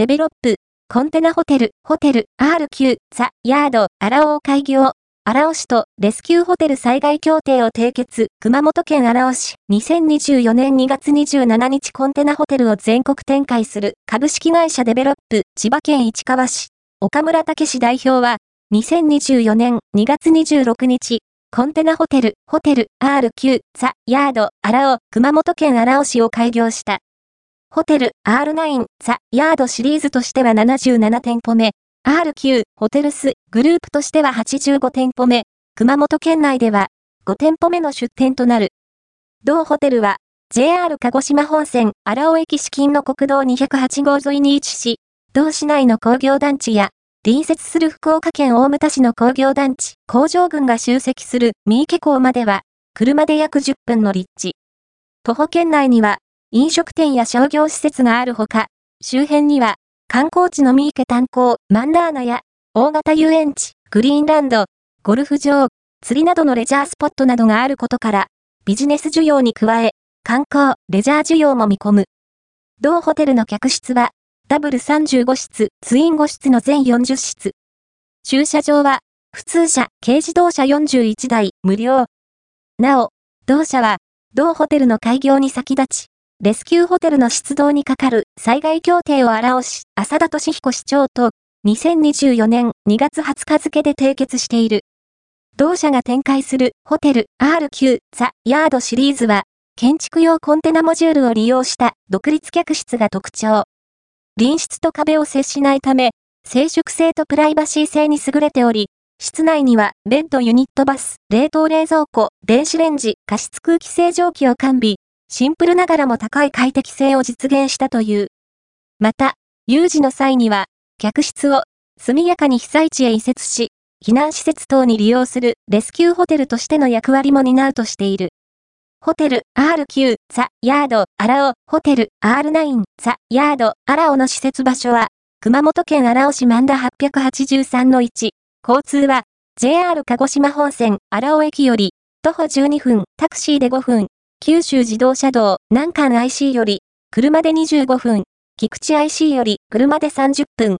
デベロップ、コンテナホテル、ホテル、RQ、ザ・ヤード、荒尾を開業。荒尾市とレスキューホテル災害協定を締結、熊本県荒尾市、2024年2月27日コンテナホテルを全国展開する株式会社デベロップ、千葉県市川市、岡村武史代表は、2024年2月26日、コンテナホテル、ホテル、RQ、ザ・ヤード、荒尾、熊本県荒尾市を開業した。ホテル、R9、ザ・ヤードシリーズとしては77店舗目、RQ ホテルスグループとしては85店舗目、熊本県内では5店舗目の出店となる。同ホテルは JR 鹿児島本線荒尾駅資金の国道208号沿いに位置し、同市内の工業団地や隣接する福岡県大牟田市の工業団地、工場群が集積する三池港までは、車で約10分の立地。徒歩圏内には、飲食店や商業施設があるほか、周辺には、観光地の三池炭鉱、マンダーナや、大型遊園地、グリーンランド、ゴルフ場、釣りなどのレジャースポットなどがあることから、ビジネス需要に加え、観光、レジャー需要も見込む。同ホテルの客室は、ダブル35室、ツイン5室の全40室。駐車場は、普通車、軽自動車41台、無料。なお、同社は、同ホテルの開業に先立ち、レスキューホテルの出動にかかる災害協定を表し、浅田敏彦市長と2024年2月20日付で締結している。同社が展開するホテル RQ ザ・ヤードシリーズは、建築用コンテナモジュールを利用した独立客室が特徴。隣室と壁を接しないため、静粛性とプライバシー性に優れており、室内にはベッドユニットバス、冷凍冷蔵庫、電子レンジ、加湿空気清浄機を完備。シンプルながらも高い快適性を実現したという。また、有事の際には、客室を速やかに被災地へ移設し、避難施設等に利用するレスキューホテルとしての役割も担うとしている。ホテル RQ ザ・ヤード・アラオホテル R9 ザ・ヤード・アラオの施設場所は、熊本県荒尾市万田883の1。交通は、JR 鹿児島本線荒尾駅より、徒歩12分、タクシーで5分、九州自動車道南関 IC より、車で25分、菊池 IC より車で30分、